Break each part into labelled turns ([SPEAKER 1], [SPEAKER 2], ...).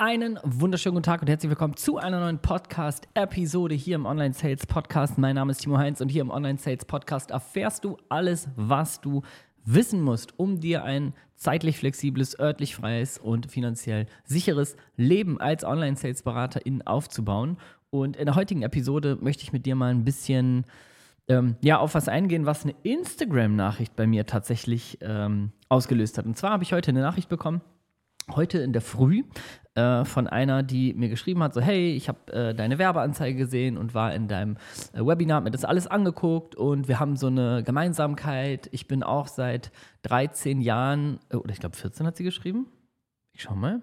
[SPEAKER 1] Einen wunderschönen guten Tag und herzlich willkommen zu einer neuen Podcast-Episode hier im Online Sales Podcast. Mein Name ist Timo Heinz und hier im Online Sales Podcast erfährst du alles, was du wissen musst, um dir ein zeitlich flexibles, örtlich freies und finanziell sicheres Leben als Online Sales Beraterin aufzubauen. Und in der heutigen Episode möchte ich mit dir mal ein bisschen ähm, ja, auf was eingehen, was eine Instagram-Nachricht bei mir tatsächlich ähm, ausgelöst hat. Und zwar habe ich heute eine Nachricht bekommen heute in der Früh äh, von einer, die mir geschrieben hat, so hey, ich habe äh, deine Werbeanzeige gesehen und war in deinem äh, Webinar, mir das alles angeguckt und wir haben so eine Gemeinsamkeit. Ich bin auch seit 13 Jahren, äh, oder ich glaube 14 hat sie geschrieben. Ich schau mal.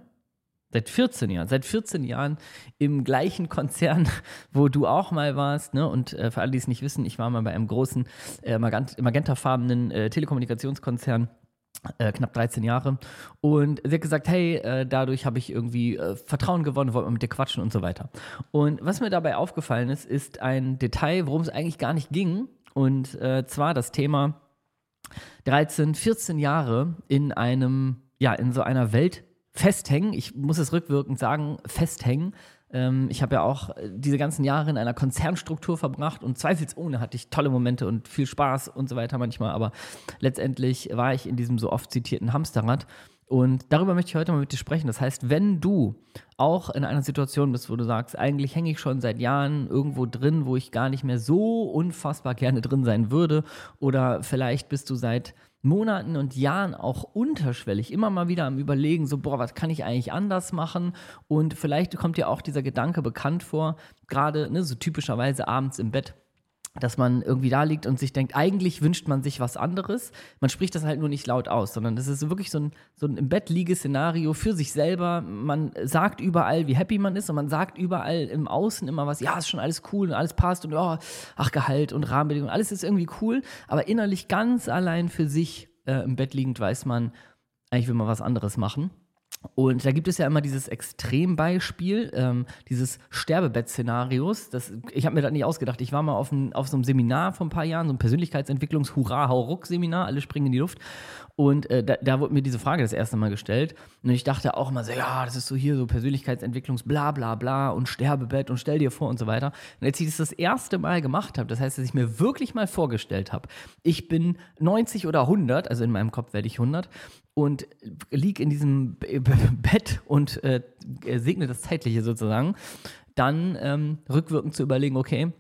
[SPEAKER 1] Seit 14 Jahren, seit 14 Jahren im gleichen Konzern, wo du auch mal warst. Ne? Und äh, für alle, die es nicht wissen, ich war mal bei einem großen, magentafarbenen Telekommunikationskonzern äh, knapp 13 Jahre. Und sie hat gesagt, hey, äh, dadurch habe ich irgendwie äh, Vertrauen gewonnen, wollte mit dir quatschen und so weiter. Und was mir dabei aufgefallen ist, ist ein Detail, worum es eigentlich gar nicht ging. Und äh, zwar das Thema 13, 14 Jahre in einem, ja, in so einer Welt festhängen. Ich muss es rückwirkend sagen, festhängen ich habe ja auch äh, diese ganzen Jahre in einer Konzernstruktur verbracht und zweifelsohne hatte ich tolle Momente und viel Spaß und so weiter manchmal, aber letztendlich war ich in diesem so oft zitierten Hamsterrad. Und darüber möchte ich heute mal mit dir sprechen. Das heißt, wenn du auch in einer Situation bist, wo du sagst, eigentlich hänge ich schon seit Jahren irgendwo drin, wo ich gar nicht mehr so unfassbar gerne drin sein würde, oder vielleicht bist du seit Monaten und Jahren auch unterschwellig immer mal wieder am Überlegen, so, boah, was kann ich eigentlich anders machen? Und vielleicht kommt dir auch dieser Gedanke bekannt vor, gerade ne, so typischerweise abends im Bett dass man irgendwie da liegt und sich denkt, eigentlich wünscht man sich was anderes. Man spricht das halt nur nicht laut aus, sondern das ist wirklich so ein, so ein im Bett liege Szenario für sich selber. Man sagt überall, wie happy man ist und man sagt überall im Außen immer was, ja, ist schon alles cool und alles passt und oh, ach, Gehalt und Rahmenbedingungen, alles ist irgendwie cool, aber innerlich ganz allein für sich äh, im Bett liegend weiß man, eigentlich will man was anderes machen. Und da gibt es ja immer dieses Extrembeispiel, ähm, dieses Sterbebett-Szenarios. Ich habe mir das nicht ausgedacht. Ich war mal auf, ein, auf so einem Seminar vor ein paar Jahren, so ein Persönlichkeitsentwicklungs-Hurra-Hauruck-Seminar. Alle springen in die Luft. Und äh, da, da, wurde mir diese Frage das erste Mal gestellt. Und ich dachte auch immer so, ja, das ist so hier so Persönlichkeitsentwicklungs bla bla bla und Sterbebett und stell dir vor und so weiter. Und als ich das das erste Mal gemacht habe, das heißt, dass ich mir wirklich mal vorgestellt habe, ich bin 90 oder 100, also in meinem Kopf werde ich 100, und lieg in diesem Bett und äh, segne das Zeitliche sozusagen, dann ähm, rückwirkend zu überlegen, okay,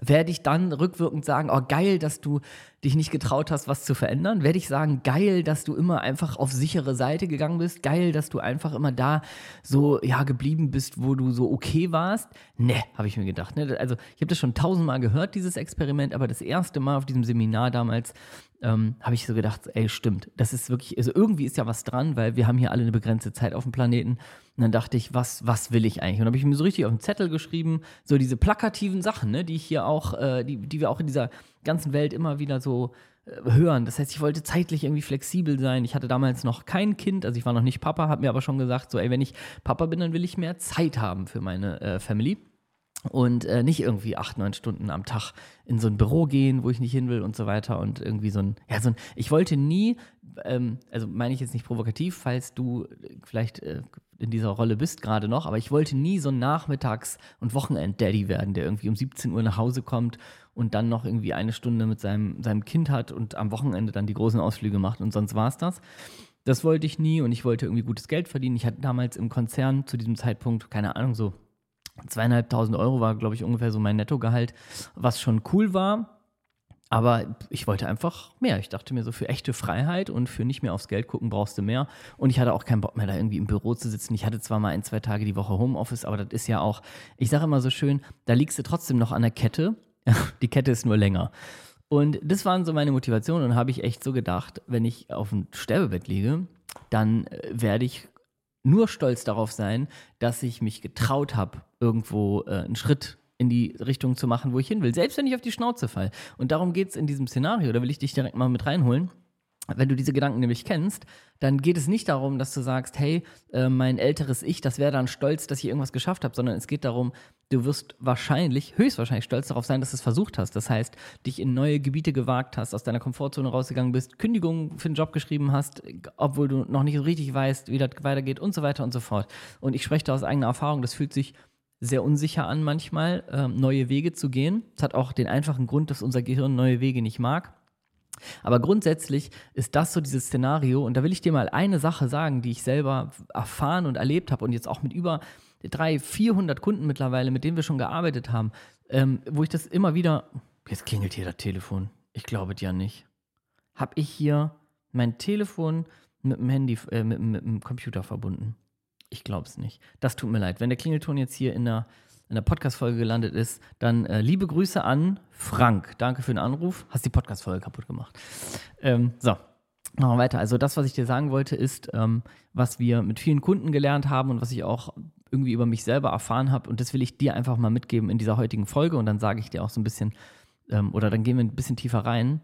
[SPEAKER 1] werde ich dann rückwirkend sagen, oh geil, dass du dich nicht getraut hast, was zu verändern? Werde ich sagen, geil, dass du immer einfach auf sichere Seite gegangen bist? Geil, dass du einfach immer da so ja geblieben bist, wo du so okay warst? Ne, habe ich mir gedacht. Ne? Also ich habe das schon tausendmal gehört, dieses Experiment, aber das erste Mal auf diesem Seminar damals ähm, habe ich so gedacht, ey, stimmt, das ist wirklich, also irgendwie ist ja was dran, weil wir haben hier alle eine begrenzte Zeit auf dem Planeten. Und dann dachte ich, was, was will ich eigentlich? Und dann habe ich mir so richtig auf den Zettel geschrieben, so diese plakativen Sachen, ne, die ich hier auch, äh, die, die wir auch in dieser ganzen Welt immer wieder so äh, hören. Das heißt, ich wollte zeitlich irgendwie flexibel sein. Ich hatte damals noch kein Kind, also ich war noch nicht Papa, habe mir aber schon gesagt, so, ey, wenn ich Papa bin, dann will ich mehr Zeit haben für meine äh, Family und äh, nicht irgendwie acht, neun Stunden am Tag in so ein Büro gehen, wo ich nicht hin will und so weiter und irgendwie so ein, ja, so ein, ich wollte nie, ähm, also meine ich jetzt nicht provokativ, falls du vielleicht äh, in dieser Rolle bist gerade noch, aber ich wollte nie so ein Nachmittags- und Wochenend-Daddy werden, der irgendwie um 17 Uhr nach Hause kommt und dann noch irgendwie eine Stunde mit seinem, seinem Kind hat und am Wochenende dann die großen Ausflüge macht und sonst war es das. Das wollte ich nie und ich wollte irgendwie gutes Geld verdienen. Ich hatte damals im Konzern zu diesem Zeitpunkt, keine Ahnung, so zweieinhalbtausend Euro war, glaube ich, ungefähr so mein Nettogehalt, was schon cool war. Aber ich wollte einfach mehr. Ich dachte mir so, für echte Freiheit und für nicht mehr aufs Geld gucken brauchst du mehr. Und ich hatte auch keinen Bock mehr, da irgendwie im Büro zu sitzen. Ich hatte zwar mal ein, zwei Tage die Woche Homeoffice, aber das ist ja auch, ich sage immer so schön, da liegst du trotzdem noch an der Kette. die Kette ist nur länger. Und das waren so meine Motivationen und habe ich echt so gedacht, wenn ich auf dem Sterbebett liege, dann äh, werde ich nur stolz darauf sein, dass ich mich getraut habe, irgendwo äh, einen Schritt in die Richtung zu machen, wo ich hin will. Selbst wenn ich auf die Schnauze fall. Und darum geht es in diesem Szenario. Da will ich dich direkt mal mit reinholen. wenn du diese Gedanken nämlich kennst, dann geht es nicht darum, dass du sagst, hey, äh, mein älteres Ich, das wäre dann stolz, dass ich irgendwas geschafft habe, sondern es geht darum, du wirst wahrscheinlich, höchstwahrscheinlich stolz darauf sein, dass du es versucht hast. Das heißt, dich in neue Gebiete gewagt hast, aus deiner Komfortzone rausgegangen bist, Kündigungen für den Job geschrieben hast, obwohl du noch nicht so richtig weißt, wie das weitergeht und so weiter und so fort. Und ich spreche da aus eigener Erfahrung, das fühlt sich sehr unsicher an manchmal, äh, neue Wege zu gehen. Das hat auch den einfachen Grund, dass unser Gehirn neue Wege nicht mag. Aber grundsätzlich ist das so dieses Szenario, und da will ich dir mal eine Sache sagen, die ich selber erfahren und erlebt habe und jetzt auch mit über 300, 400 Kunden mittlerweile, mit denen wir schon gearbeitet haben, ähm, wo ich das immer wieder. Jetzt klingelt hier das Telefon. Ich glaube dir nicht. Habe ich hier mein Telefon mit dem Handy, äh, mit, mit dem Computer verbunden? Ich glaube es nicht. Das tut mir leid. Wenn der Klingelton jetzt hier in der in der Podcast-Folge gelandet ist, dann äh, liebe Grüße an Frank. Danke für den Anruf. Hast die Podcast-Folge kaputt gemacht. Ähm, so, machen wir weiter. Also, das, was ich dir sagen wollte, ist, ähm, was wir mit vielen Kunden gelernt haben und was ich auch irgendwie über mich selber erfahren habe. Und das will ich dir einfach mal mitgeben in dieser heutigen Folge. Und dann sage ich dir auch so ein bisschen, ähm, oder dann gehen wir ein bisschen tiefer rein.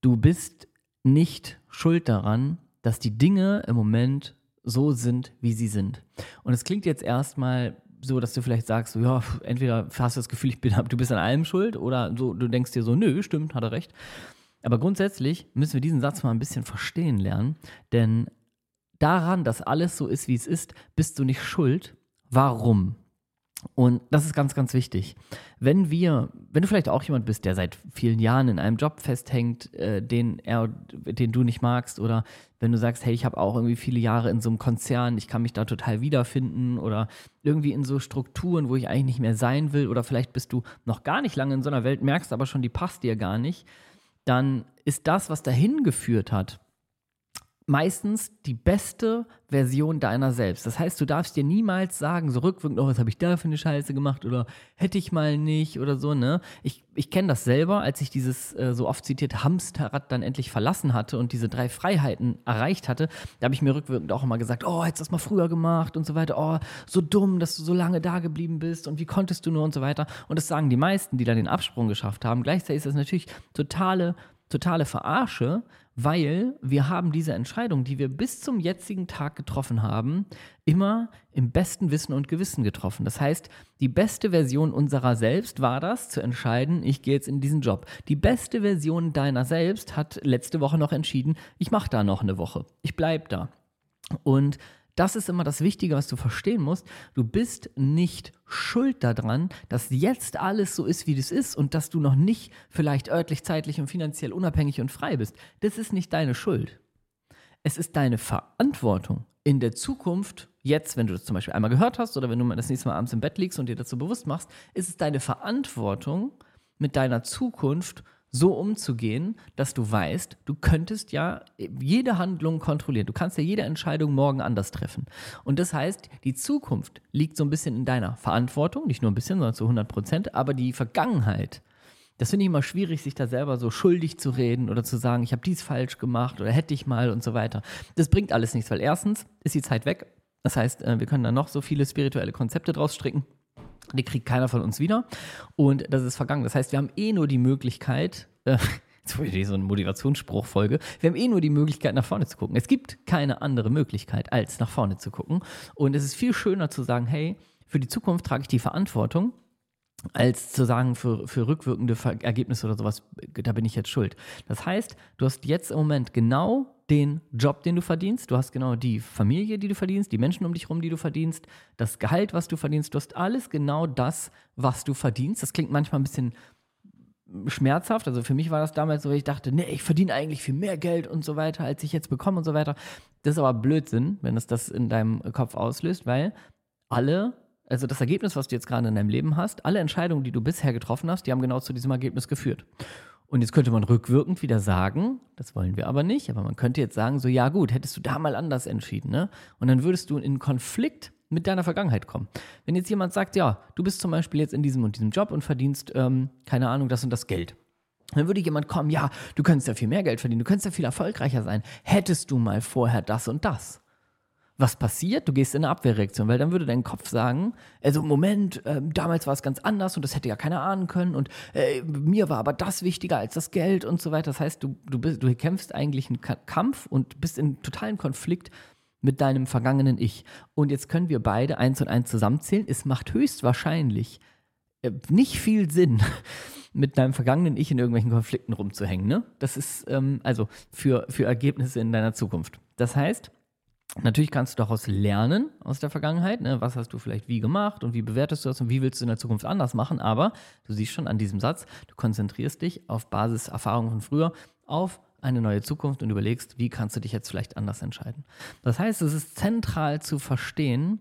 [SPEAKER 1] Du bist nicht schuld daran, dass die Dinge im Moment so sind, wie sie sind. Und es klingt jetzt erstmal so, dass du vielleicht sagst, ja, entweder hast du das Gefühl, ich bin, du bist an allem schuld oder so, du denkst dir so, nö, stimmt, hat er recht. Aber grundsätzlich müssen wir diesen Satz mal ein bisschen verstehen lernen, denn daran, dass alles so ist, wie es ist, bist du nicht schuld. Warum? Und das ist ganz, ganz wichtig. Wenn wir, wenn du vielleicht auch jemand bist, der seit vielen Jahren in einem Job festhängt, äh, den er, den du nicht magst, oder wenn du sagst, hey, ich habe auch irgendwie viele Jahre in so einem Konzern, ich kann mich da total wiederfinden, oder irgendwie in so Strukturen, wo ich eigentlich nicht mehr sein will, oder vielleicht bist du noch gar nicht lange in so einer Welt, merkst aber schon, die passt dir gar nicht, dann ist das, was dahin geführt hat, meistens die beste Version deiner selbst. Das heißt, du darfst dir niemals sagen, so rückwirkend, oh, was habe ich da für eine Scheiße gemacht oder hätte ich mal nicht oder so, ne? Ich, ich kenne das selber, als ich dieses äh, so oft zitierte Hamsterrad dann endlich verlassen hatte und diese drei Freiheiten erreicht hatte, da habe ich mir rückwirkend auch immer gesagt, oh, hättest du das mal früher gemacht und so weiter, oh, so dumm, dass du so lange da geblieben bist und wie konntest du nur und so weiter. Und das sagen die meisten, die dann den Absprung geschafft haben. Gleichzeitig ist das natürlich totale totale Verarsche, weil wir haben diese Entscheidung, die wir bis zum jetzigen Tag getroffen haben, immer im besten Wissen und Gewissen getroffen. Das heißt, die beste Version unserer selbst war das, zu entscheiden, ich gehe jetzt in diesen Job. Die beste Version deiner selbst hat letzte Woche noch entschieden, ich mache da noch eine Woche. Ich bleibe da. Und das ist immer das Wichtige, was du verstehen musst. Du bist nicht schuld daran, dass jetzt alles so ist, wie das ist und dass du noch nicht vielleicht örtlich, zeitlich und finanziell unabhängig und frei bist. Das ist nicht deine Schuld. Es ist deine Verantwortung in der Zukunft, jetzt, wenn du das zum Beispiel einmal gehört hast oder wenn du das nächste Mal abends im Bett liegst und dir dazu bewusst machst, ist es deine Verantwortung, mit deiner Zukunft so umzugehen, dass du weißt, du könntest ja jede Handlung kontrollieren. Du kannst ja jede Entscheidung morgen anders treffen. Und das heißt, die Zukunft liegt so ein bisschen in deiner Verantwortung, nicht nur ein bisschen, sondern zu 100 Prozent, aber die Vergangenheit, das finde ich immer schwierig, sich da selber so schuldig zu reden oder zu sagen, ich habe dies falsch gemacht oder hätte ich mal und so weiter. Das bringt alles nichts, weil erstens ist die Zeit weg. Das heißt, äh, wir können da noch so viele spirituelle Konzepte draus stricken. Die kriegt keiner von uns wieder. Und das ist vergangen. Das heißt, wir haben eh nur die Möglichkeit, äh, jetzt wurde so eine Motivationsspruchfolge, wir haben eh nur die Möglichkeit, nach vorne zu gucken. Es gibt keine andere Möglichkeit, als nach vorne zu gucken. Und es ist viel schöner zu sagen, hey, für die Zukunft trage ich die Verantwortung als zu sagen, für, für rückwirkende Ergebnisse oder sowas, da bin ich jetzt schuld. Das heißt, du hast jetzt im Moment genau den Job, den du verdienst, du hast genau die Familie, die du verdienst, die Menschen um dich herum, die du verdienst, das Gehalt, was du verdienst, du hast alles genau das, was du verdienst. Das klingt manchmal ein bisschen schmerzhaft. Also für mich war das damals so, ich dachte, nee, ich verdiene eigentlich viel mehr Geld und so weiter, als ich jetzt bekomme und so weiter. Das ist aber Blödsinn, wenn es das in deinem Kopf auslöst, weil alle also das Ergebnis, was du jetzt gerade in deinem Leben hast, alle Entscheidungen, die du bisher getroffen hast, die haben genau zu diesem Ergebnis geführt. Und jetzt könnte man rückwirkend wieder sagen, das wollen wir aber nicht, aber man könnte jetzt sagen, so ja gut, hättest du da mal anders entschieden, ne? Und dann würdest du in Konflikt mit deiner Vergangenheit kommen. Wenn jetzt jemand sagt, ja, du bist zum Beispiel jetzt in diesem und diesem Job und verdienst, ähm, keine Ahnung, das und das Geld. Dann würde jemand kommen, ja, du könntest ja viel mehr Geld verdienen, du könntest ja viel erfolgreicher sein. Hättest du mal vorher das und das. Was passiert? Du gehst in eine Abwehrreaktion, weil dann würde dein Kopf sagen, also Moment, äh, damals war es ganz anders und das hätte ja keiner ahnen können und äh, mir war aber das wichtiger als das Geld und so weiter. Das heißt, du, du, bist, du kämpfst eigentlich einen Kampf und bist in totalen Konflikt mit deinem vergangenen Ich. Und jetzt können wir beide eins und eins zusammenzählen. Es macht höchstwahrscheinlich äh, nicht viel Sinn, mit deinem vergangenen Ich in irgendwelchen Konflikten rumzuhängen. Ne? Das ist ähm, also für, für Ergebnisse in deiner Zukunft. Das heißt, Natürlich kannst du daraus lernen aus der Vergangenheit. Ne? Was hast du vielleicht wie gemacht und wie bewertest du das und wie willst du in der Zukunft anders machen? Aber du siehst schon an diesem Satz, du konzentrierst dich auf Basis Erfahrungen von früher auf eine neue Zukunft und überlegst, wie kannst du dich jetzt vielleicht anders entscheiden. Das heißt, es ist zentral zu verstehen,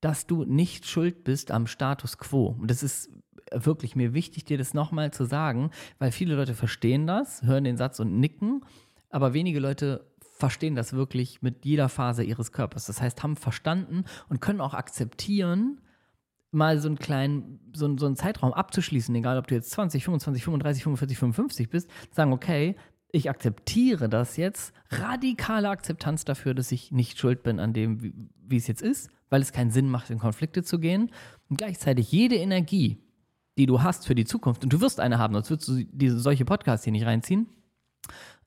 [SPEAKER 1] dass du nicht schuld bist am Status quo. Und das ist wirklich mir wichtig, dir das nochmal zu sagen, weil viele Leute verstehen das, hören den Satz und nicken, aber wenige Leute verstehen das wirklich mit jeder Phase ihres Körpers. Das heißt, haben verstanden und können auch akzeptieren, mal so einen kleinen, so, so einen Zeitraum abzuschließen, egal ob du jetzt 20, 25, 35, 45, 55 bist, sagen, okay, ich akzeptiere das jetzt, radikale Akzeptanz dafür, dass ich nicht schuld bin an dem, wie, wie es jetzt ist, weil es keinen Sinn macht, in Konflikte zu gehen. Und gleichzeitig jede Energie, die du hast für die Zukunft, und du wirst eine haben, sonst würdest du diese, solche Podcasts hier nicht reinziehen,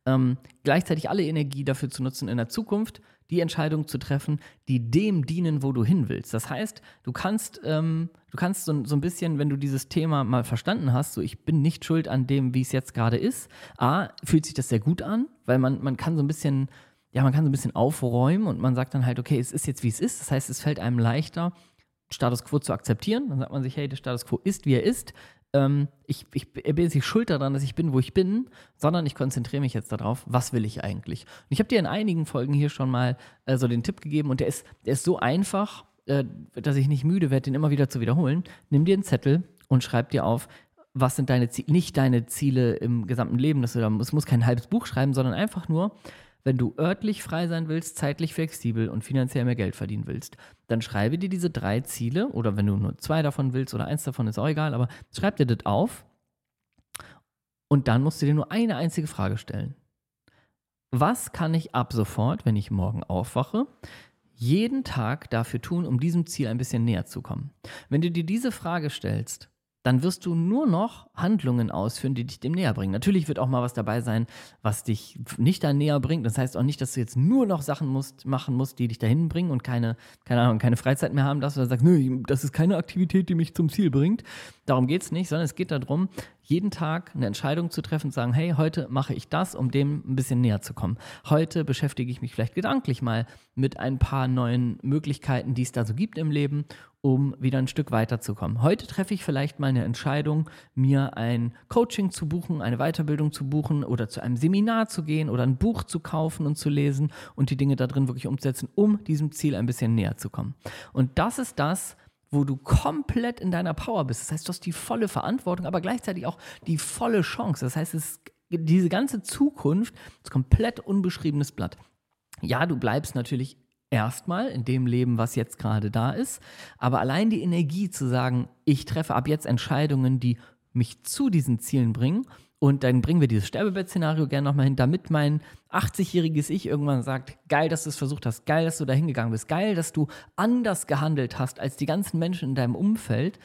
[SPEAKER 1] ähm, gleichzeitig alle Energie dafür zu nutzen, in der Zukunft die Entscheidungen zu treffen, die dem dienen, wo du hin willst. Das heißt, du kannst, ähm, du kannst so, so, ein bisschen, wenn du dieses Thema mal verstanden hast, so ich bin nicht schuld an dem, wie es jetzt gerade ist. A, fühlt sich das sehr gut an, weil man, man kann so ein bisschen, ja, man kann so ein bisschen aufräumen und man sagt dann halt, okay, es ist jetzt, wie es ist. Das heißt, es fällt einem leichter, Status quo zu akzeptieren. Dann sagt man sich, hey, der Status quo ist, wie er ist ähm, ich, ich bin jetzt nicht schuld daran, dass ich bin, wo ich bin, sondern ich konzentriere mich jetzt darauf, was will ich eigentlich. Und ich habe dir in einigen Folgen hier schon mal äh, so den Tipp gegeben und der ist, der ist so einfach, äh, dass ich nicht müde werde, den immer wieder zu wiederholen. Nimm dir einen Zettel und schreib dir auf, was sind deine Ziele, nicht deine Ziele im gesamten Leben, es muss kein halbes Buch schreiben, sondern einfach nur, wenn du örtlich frei sein willst, zeitlich flexibel und finanziell mehr Geld verdienen willst, dann schreibe dir diese drei Ziele oder wenn du nur zwei davon willst oder eins davon ist auch egal, aber schreib dir das auf und dann musst du dir nur eine einzige Frage stellen. Was kann ich ab sofort, wenn ich morgen aufwache, jeden Tag dafür tun, um diesem Ziel ein bisschen näher zu kommen? Wenn du dir diese Frage stellst, dann wirst du nur noch Handlungen ausführen, die dich dem näher bringen. Natürlich wird auch mal was dabei sein, was dich nicht da näher bringt. Das heißt auch nicht, dass du jetzt nur noch Sachen musst, machen musst, die dich dahin bringen und keine, keine Ahnung, keine Freizeit mehr haben darfst oder sagst, nö, das ist keine Aktivität, die mich zum Ziel bringt. Darum geht es nicht, sondern es geht darum, jeden Tag eine Entscheidung zu treffen sagen, hey, heute mache ich das, um dem ein bisschen näher zu kommen. Heute beschäftige ich mich vielleicht gedanklich mal mit ein paar neuen Möglichkeiten, die es da so gibt im Leben um wieder ein Stück weiterzukommen. Heute treffe ich vielleicht mal eine Entscheidung, mir ein Coaching zu buchen, eine Weiterbildung zu buchen oder zu einem Seminar zu gehen oder ein Buch zu kaufen und zu lesen und die Dinge da drin wirklich umzusetzen, um diesem Ziel ein bisschen näher zu kommen. Und das ist das, wo du komplett in deiner Power bist. Das heißt, du hast die volle Verantwortung, aber gleichzeitig auch die volle Chance. Das heißt, es, diese ganze Zukunft ist komplett unbeschriebenes Blatt. Ja, du bleibst natürlich erstmal in dem Leben, was jetzt gerade da ist. Aber allein die Energie zu sagen, ich treffe ab jetzt Entscheidungen, die mich zu diesen Zielen bringen. Und dann bringen wir dieses Sterbebett-Szenario gerne nochmal hin, damit mein 80-jähriges Ich irgendwann sagt, geil, dass du es versucht hast, geil, dass du da hingegangen bist, geil, dass du anders gehandelt hast als die ganzen Menschen in deinem Umfeld.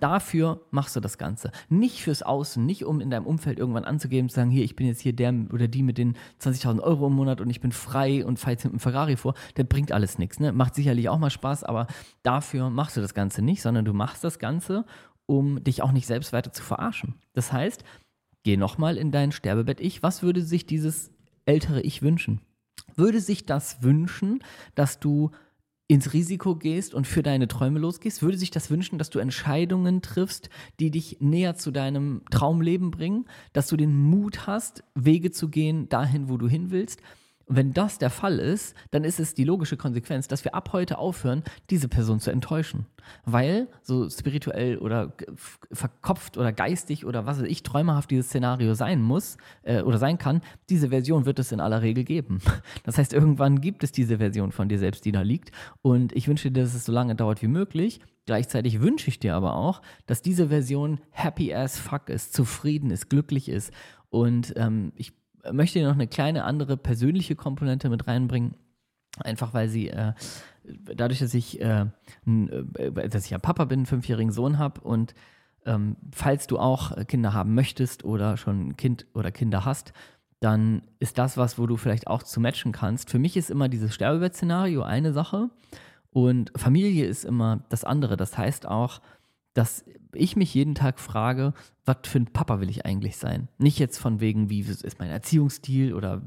[SPEAKER 1] Dafür machst du das Ganze. Nicht fürs Außen, nicht um in deinem Umfeld irgendwann anzugeben, zu sagen, hier, ich bin jetzt hier der oder die mit den 20.000 Euro im Monat und ich bin frei und fahre jetzt mit einem Ferrari vor. Das bringt alles nichts. Ne? Macht sicherlich auch mal Spaß, aber dafür machst du das Ganze nicht, sondern du machst das Ganze, um dich auch nicht selbst weiter zu verarschen. Das heißt, geh nochmal in dein Sterbebett-Ich. Was würde sich dieses ältere Ich wünschen? Würde sich das wünschen, dass du ins Risiko gehst und für deine Träume losgehst? Würde sich das wünschen, dass du Entscheidungen triffst, die dich näher zu deinem Traumleben bringen? Dass du den Mut hast, Wege zu gehen dahin, wo du hin willst? Und wenn das der Fall ist, dann ist es die logische Konsequenz, dass wir ab heute aufhören, diese Person zu enttäuschen. Weil so spirituell oder verkopft oder geistig oder was weiß ich, träumerhaft dieses Szenario sein muss äh, oder sein kann, diese Version wird es in aller Regel geben. Das heißt, irgendwann gibt es diese Version von dir selbst, die da liegt. Und ich wünsche dir, dass es so lange dauert wie möglich. Gleichzeitig wünsche ich dir aber auch, dass diese Version happy as fuck ist, zufrieden ist, glücklich ist. Und ähm, ich möchte noch eine kleine andere persönliche Komponente mit reinbringen. Einfach weil sie, äh, dadurch, dass ich, äh, äh, dass ich ja Papa bin, einen fünfjährigen Sohn habe und ähm, falls du auch Kinder haben möchtest oder schon ein Kind oder Kinder hast, dann ist das was, wo du vielleicht auch zu matchen kannst. Für mich ist immer dieses Sterbebett-Szenario eine Sache und Familie ist immer das andere. Das heißt auch, dass ich mich jeden Tag frage, was für ein Papa will ich eigentlich sein? Nicht jetzt von wegen, wie ist mein Erziehungsstil oder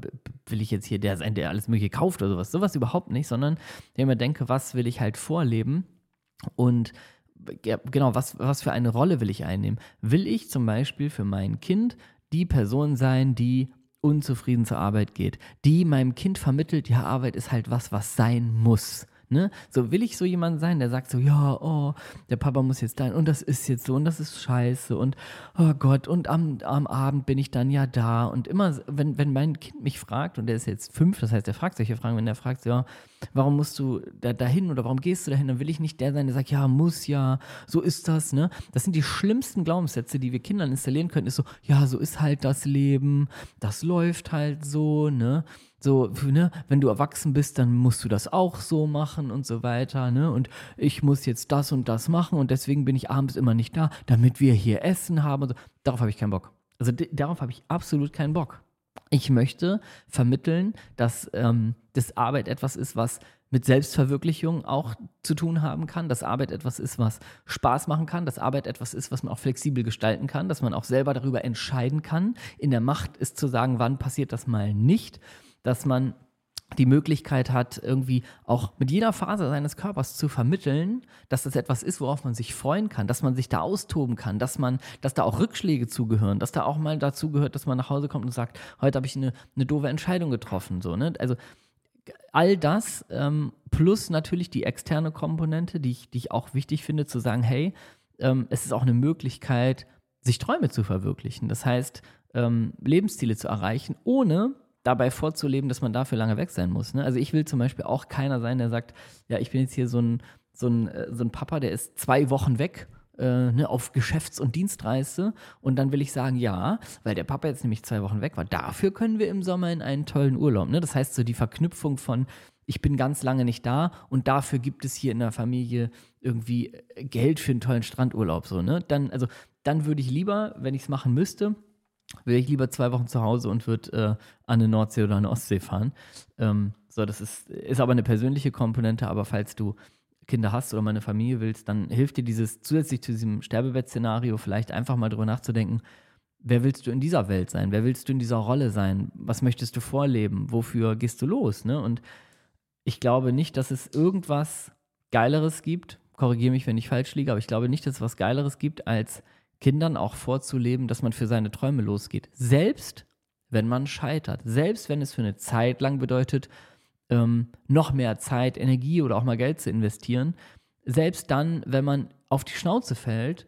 [SPEAKER 1] will ich jetzt hier der sein, der alles Mögliche kauft oder sowas. Sowas überhaupt nicht, sondern ich immer denke, was will ich halt vorleben und ja, genau, was, was für eine Rolle will ich einnehmen? Will ich zum Beispiel für mein Kind die Person sein, die unzufrieden zur Arbeit geht, die meinem Kind vermittelt, ja, Arbeit ist halt was, was sein muss. Ne? So will ich so jemand sein, der sagt so, ja, oh, der Papa muss jetzt da und das ist jetzt so und das ist scheiße und oh Gott, und am, am Abend bin ich dann ja da. Und immer, wenn, wenn mein Kind mich fragt, und der ist jetzt fünf, das heißt, der fragt solche Fragen, wenn der fragt, ja, warum musst du da dahin oder warum gehst du dahin, dann will ich nicht der sein, der sagt, ja, muss ja, so ist das, ne? Das sind die schlimmsten Glaubenssätze, die wir Kindern installieren können, ist so, ja, so ist halt das Leben, das läuft halt so, ne? So, ne, wenn du erwachsen bist, dann musst du das auch so machen und so weiter, ne? Und ich muss jetzt das und das machen und deswegen bin ich abends immer nicht da, damit wir hier Essen haben und so. Darauf habe ich keinen Bock. Also darauf habe ich absolut keinen Bock. Ich möchte vermitteln, dass ähm, das Arbeit etwas ist, was mit Selbstverwirklichung auch zu tun haben kann, dass Arbeit etwas ist, was Spaß machen kann, dass Arbeit etwas ist, was man auch flexibel gestalten kann, dass man auch selber darüber entscheiden kann. In der Macht ist zu sagen, wann passiert das mal nicht dass man die Möglichkeit hat, irgendwie auch mit jeder Phase seines Körpers zu vermitteln, dass das etwas ist, worauf man sich freuen kann, dass man sich da austoben kann, dass man, dass da auch Rückschläge zugehören, dass da auch mal dazu gehört, dass man nach Hause kommt und sagt, heute habe ich eine, eine doofe Entscheidung getroffen. So, ne? Also all das ähm, plus natürlich die externe Komponente, die ich, die ich auch wichtig finde, zu sagen, hey, ähm, es ist auch eine Möglichkeit, sich Träume zu verwirklichen. Das heißt, ähm, Lebensziele zu erreichen, ohne dabei vorzuleben, dass man dafür lange weg sein muss. Ne? Also ich will zum Beispiel auch keiner sein, der sagt, ja, ich bin jetzt hier so ein, so ein, äh, so ein Papa, der ist zwei Wochen weg äh, ne, auf Geschäfts- und Dienstreise und dann will ich sagen, ja, weil der Papa jetzt nämlich zwei Wochen weg war, dafür können wir im Sommer in einen tollen Urlaub. Ne? Das heißt so die Verknüpfung von, ich bin ganz lange nicht da und dafür gibt es hier in der Familie irgendwie Geld für einen tollen Strandurlaub. So, ne? Dann, also, dann würde ich lieber, wenn ich es machen müsste, wäre ich lieber zwei Wochen zu Hause und würde äh, an eine Nordsee oder eine Ostsee fahren. Ähm, so, das ist, ist aber eine persönliche Komponente, aber falls du Kinder hast oder mal eine Familie willst, dann hilft dir dieses zusätzlich zu diesem Sterbebett-Szenario vielleicht einfach mal drüber nachzudenken, wer willst du in dieser Welt sein? Wer willst du in dieser Rolle sein? Was möchtest du vorleben? Wofür gehst du los? Ne? Und ich glaube nicht, dass es irgendwas Geileres gibt, korrigiere mich, wenn ich falsch liege, aber ich glaube nicht, dass es was Geileres gibt, als Kindern auch vorzuleben, dass man für seine Träume losgeht. Selbst wenn man scheitert. Selbst wenn es für eine Zeit lang bedeutet, ähm, noch mehr Zeit, Energie oder auch mal Geld zu investieren. Selbst dann, wenn man auf die Schnauze fällt,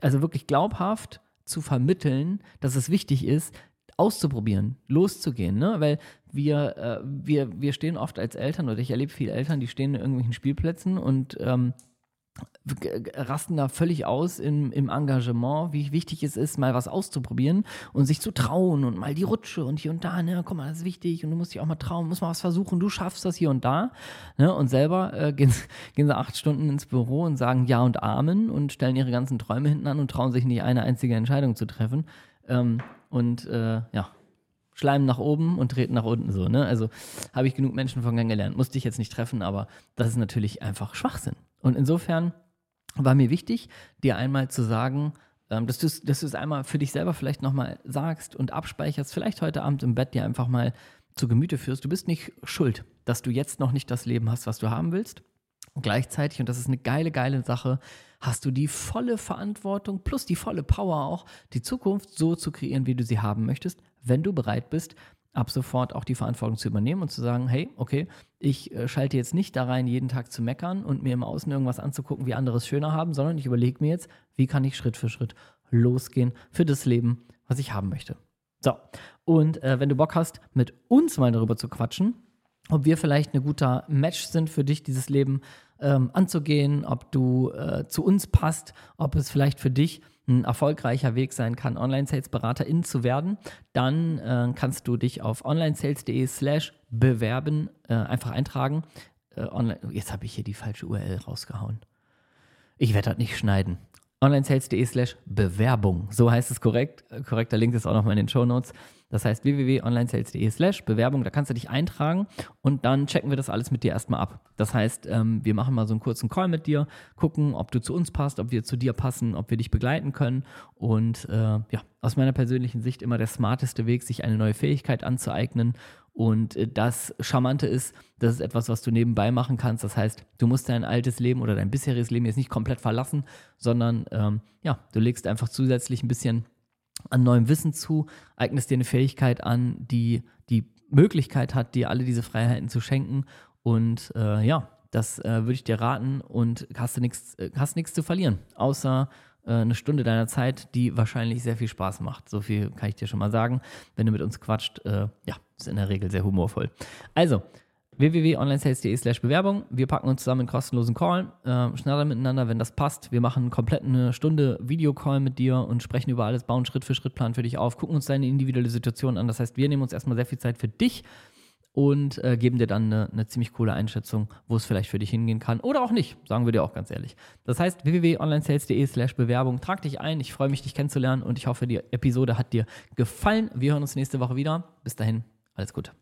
[SPEAKER 1] also wirklich glaubhaft zu vermitteln, dass es wichtig ist, auszuprobieren, loszugehen, ne? Weil wir, äh, wir, wir stehen oft als Eltern, oder ich erlebe viele Eltern, die stehen in irgendwelchen Spielplätzen und ähm, rasten da völlig aus im, im Engagement, wie wichtig es ist, mal was auszuprobieren und sich zu trauen und mal die Rutsche und hier und da, ne, guck mal, das ist wichtig und du musst dich auch mal trauen, musst mal was versuchen, du schaffst das hier und da. Ne, und selber äh, gehen, gehen sie acht Stunden ins Büro und sagen Ja und Amen und stellen ihre ganzen Träume hinten an und trauen sich nicht eine einzige Entscheidung zu treffen. Ähm, und äh, ja, Schleim nach oben und treten nach unten so. Ne? Also habe ich genug Menschen von gelernt. Musste ich jetzt nicht treffen, aber das ist natürlich einfach Schwachsinn. Und insofern war mir wichtig, dir einmal zu sagen, ähm, dass du es dass einmal für dich selber vielleicht nochmal sagst und abspeicherst, vielleicht heute Abend im Bett dir einfach mal zu Gemüte führst. Du bist nicht schuld, dass du jetzt noch nicht das Leben hast, was du haben willst. Und gleichzeitig, und das ist eine geile, geile Sache, hast du die volle Verantwortung plus die volle Power auch, die Zukunft so zu kreieren, wie du sie haben möchtest, wenn du bereit bist, ab sofort auch die Verantwortung zu übernehmen und zu sagen, hey, okay, ich äh, schalte jetzt nicht da rein, jeden Tag zu meckern und mir im Außen irgendwas anzugucken, wie andere es schöner haben, sondern ich überlege mir jetzt, wie kann ich Schritt für Schritt losgehen für das Leben, was ich haben möchte. So, und äh, wenn du Bock hast, mit uns mal darüber zu quatschen, ob wir vielleicht ein guter Match sind für dich, dieses Leben ähm, anzugehen, ob du äh, zu uns passt, ob es vielleicht für dich ein erfolgreicher Weg sein kann, Online-Sales-Beraterin zu werden, dann äh, kannst du dich auf onlinesales.de slash bewerben äh, einfach eintragen. Äh, online, jetzt habe ich hier die falsche URL rausgehauen. Ich werde das nicht schneiden onlinesales.de slash Bewerbung. So heißt es korrekt. Korrekter Link ist auch nochmal in den Show Notes. Das heißt www.onlinesales.de slash Bewerbung. Da kannst du dich eintragen und dann checken wir das alles mit dir erstmal ab. Das heißt, ähm, wir machen mal so einen kurzen Call mit dir, gucken, ob du zu uns passt, ob wir zu dir passen, ob wir dich begleiten können. Und äh, ja, aus meiner persönlichen Sicht immer der smarteste Weg, sich eine neue Fähigkeit anzueignen und äh, das Charmante ist, das ist etwas, was du nebenbei machen kannst. Das heißt, du musst dein altes Leben oder dein bisheriges Leben jetzt nicht komplett verlassen, sondern ähm, ja, du legst einfach zusätzlich ein bisschen an neuem Wissen zu, eignest dir eine Fähigkeit an, die die Möglichkeit hat, dir alle diese Freiheiten zu schenken. Und äh, ja, das äh, würde ich dir raten und hast nichts äh, hast nichts zu verlieren, außer eine Stunde deiner Zeit, die wahrscheinlich sehr viel Spaß macht. So viel kann ich dir schon mal sagen. Wenn du mit uns quatscht, äh, ja, ist in der Regel sehr humorvoll. Also, www.onlinesales.de slash Bewerbung. Wir packen uns zusammen einen kostenlosen Call, äh, schneller miteinander, wenn das passt. Wir machen komplett eine Stunde Videocall mit dir und sprechen über alles, bauen Schritt für Schritt Plan für dich auf, gucken uns deine individuelle Situation an. Das heißt, wir nehmen uns erstmal sehr viel Zeit für dich und äh, geben dir dann eine, eine, ziemlich coole Einschätzung, wo es vielleicht für dich hingehen kann oder auch nicht, sagen wir dir auch ganz ehrlich. Das heißt www.onlinesales.de slash Bewerbung, trag dich ein, ich freue mich, dich kennenzulernen und ich hoffe, die Episode hat dir gefallen. Wir hören uns nächste Woche wieder. Bis dahin, alles Gute.